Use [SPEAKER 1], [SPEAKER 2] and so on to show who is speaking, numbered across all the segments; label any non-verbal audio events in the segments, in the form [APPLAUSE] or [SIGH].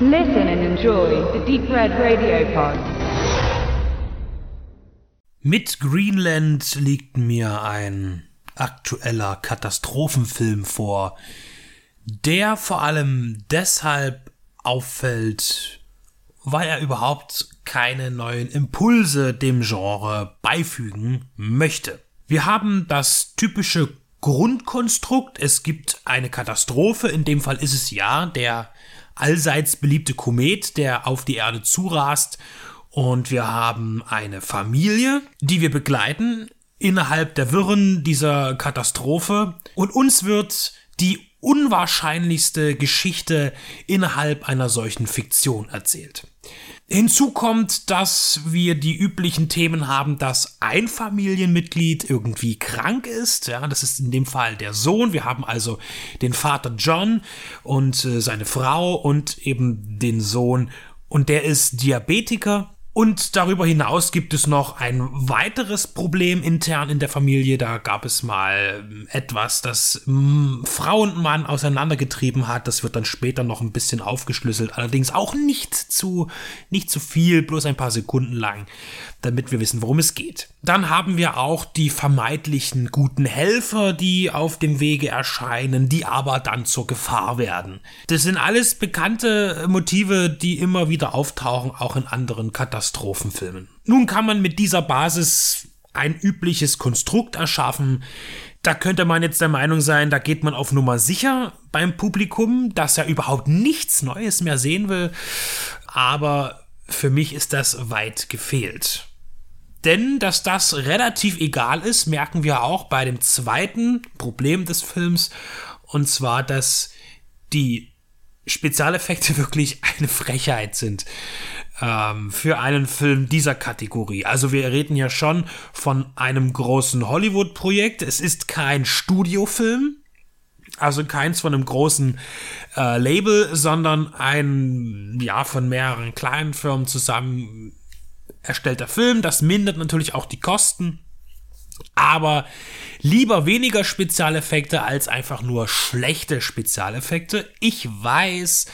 [SPEAKER 1] Listen and enjoy the Deep Red Radio Pod.
[SPEAKER 2] Mit Greenland liegt mir ein aktueller Katastrophenfilm vor, der vor allem deshalb auffällt, weil er überhaupt keine neuen Impulse dem Genre beifügen möchte. Wir haben das typische Grundkonstrukt, es gibt eine Katastrophe, in dem Fall ist es ja der allseits beliebte Komet, der auf die Erde zurast und wir haben eine Familie, die wir begleiten innerhalb der Wirren dieser Katastrophe und uns wird die unwahrscheinlichste Geschichte innerhalb einer solchen Fiktion erzählt. Hinzu kommt, dass wir die üblichen Themen haben, dass ein Familienmitglied irgendwie krank ist. Ja, das ist in dem Fall der Sohn. Wir haben also den Vater John und äh, seine Frau und eben den Sohn. Und der ist Diabetiker und darüber hinaus gibt es noch ein weiteres Problem intern in der Familie. Da gab es mal ähm, etwas, das mm, Frau und Mann auseinandergetrieben hat. Das wird dann später noch ein bisschen aufgeschlüsselt. Allerdings auch nicht zu, nicht zu viel, bloß ein paar Sekunden lang, damit wir wissen, worum es geht. Dann haben wir auch die vermeintlichen guten Helfer, die auf dem Wege erscheinen, die aber dann zur Gefahr werden. Das sind alles bekannte Motive, die immer wieder auftauchen, auch in anderen Katastrophen. Katastrophenfilmen. Nun kann man mit dieser Basis ein übliches Konstrukt erschaffen. Da könnte man jetzt der Meinung sein, da geht man auf Nummer sicher beim Publikum, dass er überhaupt nichts Neues mehr sehen will. Aber für mich ist das weit gefehlt. Denn dass das relativ egal ist, merken wir auch bei dem zweiten Problem des Films. Und zwar, dass die Spezialeffekte [LAUGHS] wirklich eine Frechheit sind ähm, für einen Film dieser Kategorie. Also wir reden ja schon von einem großen Hollywood-Projekt. Es ist kein Studiofilm, also keins von einem großen äh, Label, sondern ein, ja, von mehreren kleinen Firmen zusammen erstellter Film. Das mindert natürlich auch die Kosten. Aber lieber weniger Spezialeffekte als einfach nur schlechte Spezialeffekte. Ich weiß,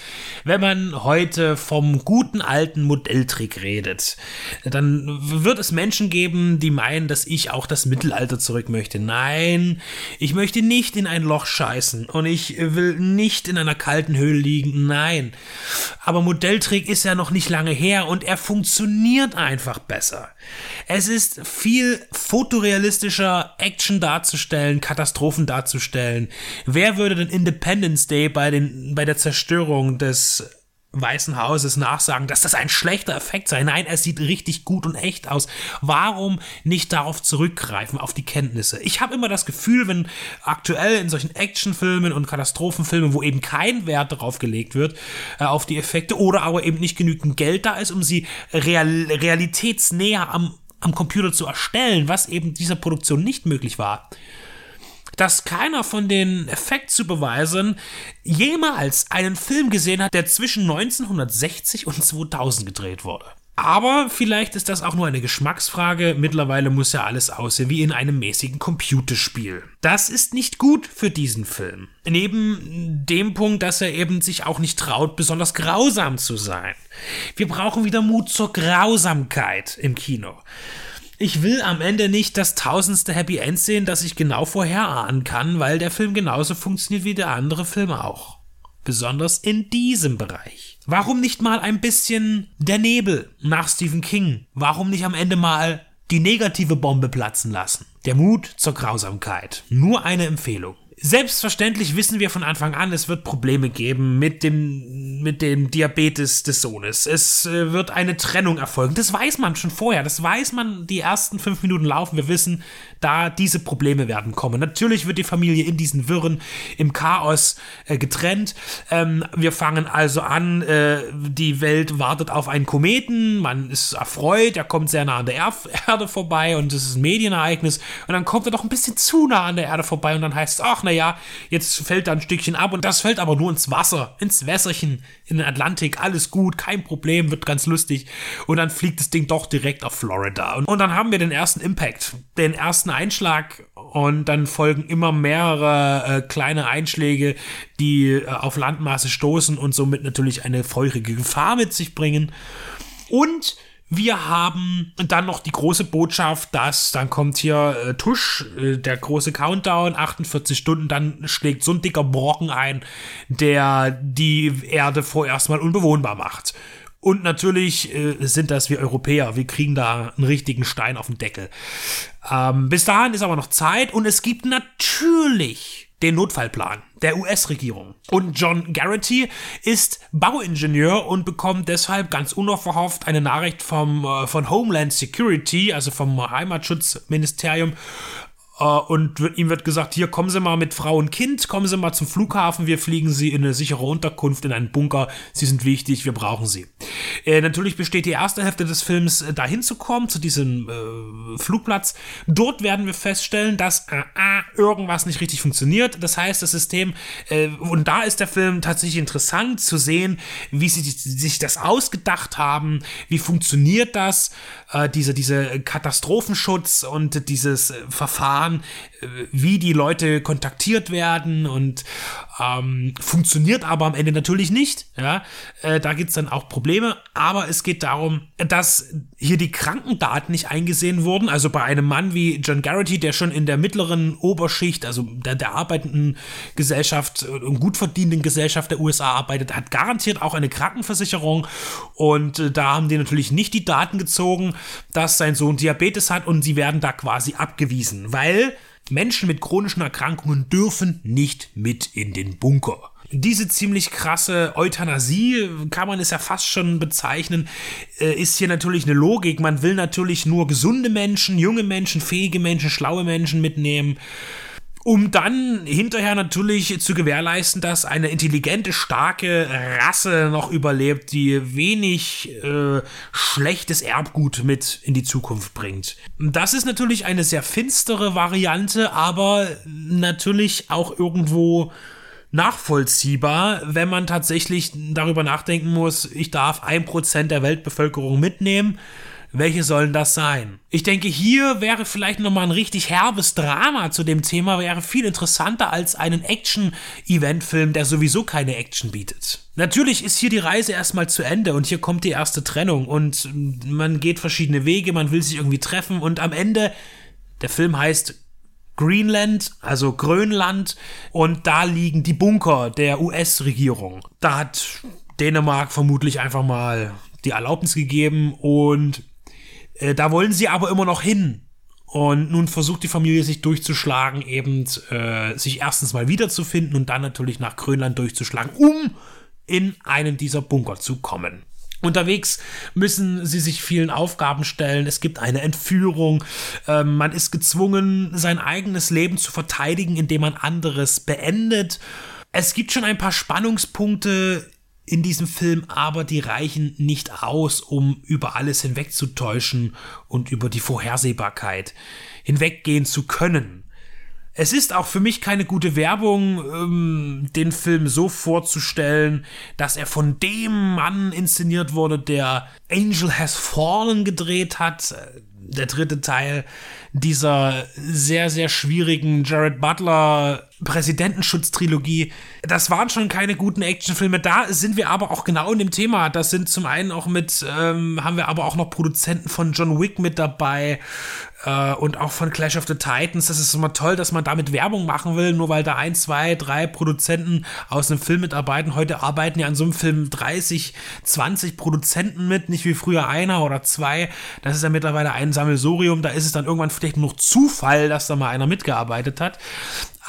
[SPEAKER 2] wenn man heute vom guten alten Modelltrick redet, dann wird es Menschen geben, die meinen, dass ich auch das Mittelalter zurück möchte. Nein, ich möchte nicht in ein Loch scheißen und ich will nicht in einer kalten Höhle liegen. Nein. Aber Modelltrick ist ja noch nicht lange her und er funktioniert einfach besser. Es ist viel fotorealistischer Action da darzustellen, Katastrophen darzustellen. Wer würde denn Independence Day bei, den, bei der Zerstörung des Weißen Hauses nachsagen, dass das ein schlechter Effekt sei. Nein, es sieht richtig gut und echt aus. Warum nicht darauf zurückgreifen, auf die Kenntnisse? Ich habe immer das Gefühl, wenn aktuell in solchen Actionfilmen und Katastrophenfilmen, wo eben kein Wert darauf gelegt wird, äh, auf die Effekte oder aber eben nicht genügend Geld da ist, um sie real, realitätsnäher am am Computer zu erstellen, was eben dieser Produktion nicht möglich war. Dass keiner von den Effekt-Supervisern jemals einen Film gesehen hat, der zwischen 1960 und 2000 gedreht wurde. Aber vielleicht ist das auch nur eine Geschmacksfrage. Mittlerweile muss ja alles aussehen wie in einem mäßigen Computerspiel. Das ist nicht gut für diesen Film. Neben dem Punkt, dass er eben sich auch nicht traut, besonders grausam zu sein. Wir brauchen wieder Mut zur Grausamkeit im Kino. Ich will am Ende nicht das tausendste Happy End sehen, das ich genau vorherahnen kann, weil der Film genauso funktioniert wie der andere Film auch. Besonders in diesem Bereich. Warum nicht mal ein bisschen der Nebel nach Stephen King? Warum nicht am Ende mal die negative Bombe platzen lassen? Der Mut zur Grausamkeit. Nur eine Empfehlung. Selbstverständlich wissen wir von Anfang an, es wird Probleme geben mit dem, mit dem Diabetes des Sohnes. Es äh, wird eine Trennung erfolgen. Das weiß man schon vorher. Das weiß man, die ersten fünf Minuten laufen. Wir wissen, da diese Probleme werden kommen. Natürlich wird die Familie in diesen Wirren, im Chaos äh, getrennt. Ähm, wir fangen also an, äh, die Welt wartet auf einen Kometen. Man ist erfreut, er kommt sehr nah an der er Erde vorbei und es ist ein Medienereignis. Und dann kommt er doch ein bisschen zu nah an der Erde vorbei und dann heißt es, ach, naja, jetzt fällt da ein Stückchen ab und das fällt aber nur ins Wasser, ins Wässerchen, in den Atlantik, alles gut, kein Problem, wird ganz lustig. Und dann fliegt das Ding doch direkt auf Florida. Und, und dann haben wir den ersten Impact, den ersten Einschlag und dann folgen immer mehrere äh, kleine Einschläge, die äh, auf Landmaße stoßen und somit natürlich eine feurige Gefahr mit sich bringen. Und wir haben dann noch die große Botschaft, dass dann kommt hier äh, Tusch, äh, der große Countdown, 48 Stunden, dann schlägt so ein dicker Brocken ein, der die Erde vorerst mal unbewohnbar macht. Und natürlich äh, sind das wir Europäer. Wir kriegen da einen richtigen Stein auf den Deckel. Ähm, bis dahin ist aber noch Zeit und es gibt natürlich den Notfallplan der US-Regierung. Und John Garrity ist Bauingenieur und bekommt deshalb ganz unverhofft eine Nachricht vom, äh, von Homeland Security, also vom Heimatschutzministerium, und ihm wird gesagt, hier kommen Sie mal mit Frau und Kind, kommen Sie mal zum Flughafen, wir fliegen Sie in eine sichere Unterkunft, in einen Bunker, Sie sind wichtig, wir brauchen Sie. Äh, natürlich besteht die erste Hälfte des Films äh, dahin zu kommen, zu diesem äh, Flugplatz. Dort werden wir feststellen, dass äh, äh, irgendwas nicht richtig funktioniert. Das heißt, das System, und da ist der Film tatsächlich interessant zu sehen, wie sie sich das ausgedacht haben, wie funktioniert das, diese, diese Katastrophenschutz und dieses Verfahren erfahren, äh, wie die Leute kontaktiert werden und ähm, funktioniert aber am Ende natürlich nicht. Ja? Äh, da gibt es dann auch Probleme, aber es geht darum, dass hier die Krankendaten nicht eingesehen wurden. Also bei einem Mann wie John Garrity, der schon in der mittleren Oberschicht, also der, der arbeitenden Gesellschaft und äh, gut verdienenden Gesellschaft der USA arbeitet, hat garantiert auch eine Krankenversicherung. Und äh, da haben die natürlich nicht die Daten gezogen, dass sein Sohn Diabetes hat und sie werden da quasi abgewiesen, weil Menschen mit chronischen Erkrankungen dürfen nicht mit in den Bunker. Diese ziemlich krasse Euthanasie, kann man es ja fast schon bezeichnen, äh, ist hier natürlich eine Logik. Man will natürlich nur gesunde Menschen, junge Menschen, fähige Menschen, schlaue Menschen mitnehmen um dann hinterher natürlich zu gewährleisten, dass eine intelligente, starke Rasse noch überlebt, die wenig äh, schlechtes Erbgut mit in die Zukunft bringt. Das ist natürlich eine sehr finstere Variante, aber natürlich auch irgendwo nachvollziehbar, wenn man tatsächlich darüber nachdenken muss, ich darf ein Prozent der Weltbevölkerung mitnehmen welche sollen das sein? Ich denke, hier wäre vielleicht nochmal ein richtig herbes Drama zu dem Thema, wäre viel interessanter als einen Action-Event-Film, der sowieso keine Action bietet. Natürlich ist hier die Reise erstmal zu Ende und hier kommt die erste Trennung und man geht verschiedene Wege, man will sich irgendwie treffen und am Ende, der Film heißt Greenland, also Grönland, und da liegen die Bunker der US-Regierung. Da hat Dänemark vermutlich einfach mal die Erlaubnis gegeben und äh, da wollen sie aber immer noch hin. Und nun versucht die Familie sich durchzuschlagen, eben äh, sich erstens mal wiederzufinden und dann natürlich nach Grönland durchzuschlagen, um in einen dieser Bunker zu kommen. Unterwegs müssen sie sich vielen Aufgaben stellen. Es gibt eine Entführung. Ähm, man ist gezwungen, sein eigenes Leben zu verteidigen, indem man anderes beendet. Es gibt schon ein paar Spannungspunkte in diesem Film, aber die reichen nicht aus, um über alles hinwegzutäuschen und über die Vorhersehbarkeit hinweggehen zu können. Es ist auch für mich keine gute Werbung, ähm, den Film so vorzustellen, dass er von dem Mann inszeniert wurde, der Angel Has Fallen gedreht hat, der dritte Teil dieser sehr, sehr schwierigen Jared Butler Präsidentenschutz-Trilogie. Das waren schon keine guten Actionfilme. Da sind wir aber auch genau in dem Thema. Das sind zum einen auch mit, ähm, haben wir aber auch noch Produzenten von John Wick mit dabei äh, und auch von Clash of the Titans. Das ist immer toll, dass man damit Werbung machen will, nur weil da ein, zwei, drei Produzenten aus einem Film mitarbeiten. Heute arbeiten ja an so einem Film 30, 20 Produzenten mit, nicht wie früher einer oder zwei. Das ist ja mittlerweile ein Sammelsurium. Da ist es dann irgendwann vielleicht noch Zufall, dass da mal einer mitgearbeitet hat.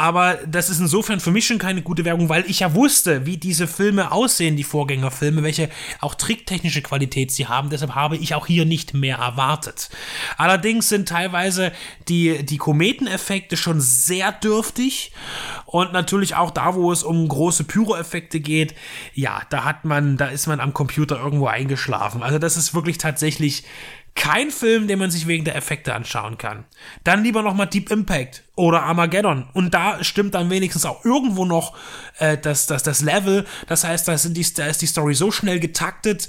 [SPEAKER 2] Aber das ist insofern für mich schon keine gute Werbung, weil ich ja wusste, wie diese Filme aussehen, die Vorgängerfilme, welche auch tricktechnische Qualität sie haben. Deshalb habe ich auch hier nicht mehr erwartet. Allerdings sind teilweise die, die Kometeneffekte schon sehr dürftig und natürlich auch da, wo es um große Pyroeffekte geht, ja, da hat man, da ist man am Computer irgendwo eingeschlafen. Also das ist wirklich tatsächlich Kein Film, den man sich wegen der Effekte anschauen kann. Dann lieber nochmal Deep Impact oder Armageddon. Und da stimmt dann wenigstens auch irgendwo noch äh, das, das, das Level. Das heißt, da, sind die, da ist die Story so schnell getaktet,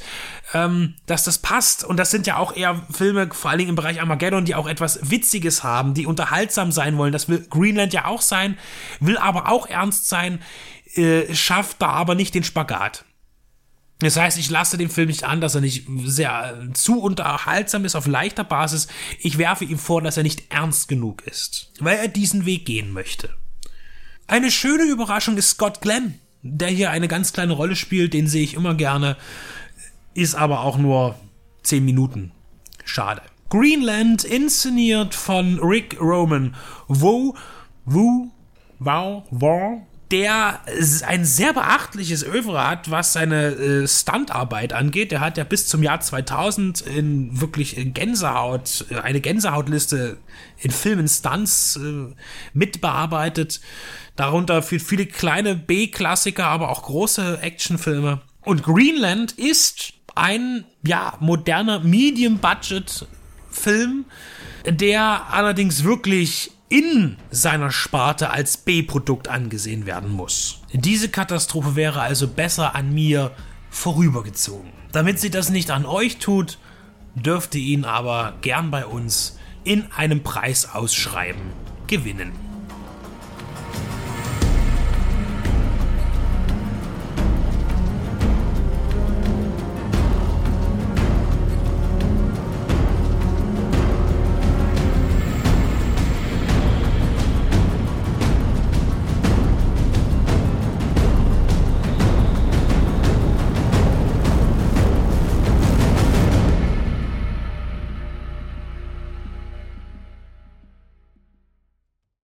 [SPEAKER 2] ähm, dass das passt. Und das sind ja auch eher Filme, vor allen Dingen im Bereich Armageddon, die auch etwas Witziges haben, die unterhaltsam sein wollen. Das will Greenland ja auch sein, will aber auch ernst sein, äh, schafft da aber nicht den Spagat. Das heißt, ich lasse den Film nicht an, dass er nicht sehr äh, zu unterhaltsam ist auf leichter Basis. Ich werfe ihm vor, dass er nicht ernst genug ist, weil er diesen Weg gehen möchte. Eine schöne Überraschung ist Scott Glenn, der hier eine ganz kleine Rolle spielt, den sehe ich immer gerne, ist aber auch nur 10 Minuten. Schade. Greenland, inszeniert von Rick Roman. Wo, wo, wow, wow, der ein sehr beachtliches Övre hat, was seine äh, Stuntarbeit angeht. Der hat ja bis zum Jahr 2000 in wirklich Gänsehaut, äh, eine Gänsehautliste in Filmen Stunts äh, mitbearbeitet. Darunter viele kleine B-Klassiker, aber auch große Actionfilme. Und Greenland ist ein, ja, moderner Medium-Budget-Film, der allerdings wirklich in seiner Sparte als B-Produkt angesehen werden muss. Diese Katastrophe wäre also besser an mir vorübergezogen. Damit sie das nicht an euch tut, dürfte ihn aber gern bei uns in einem Preisausschreiben gewinnen.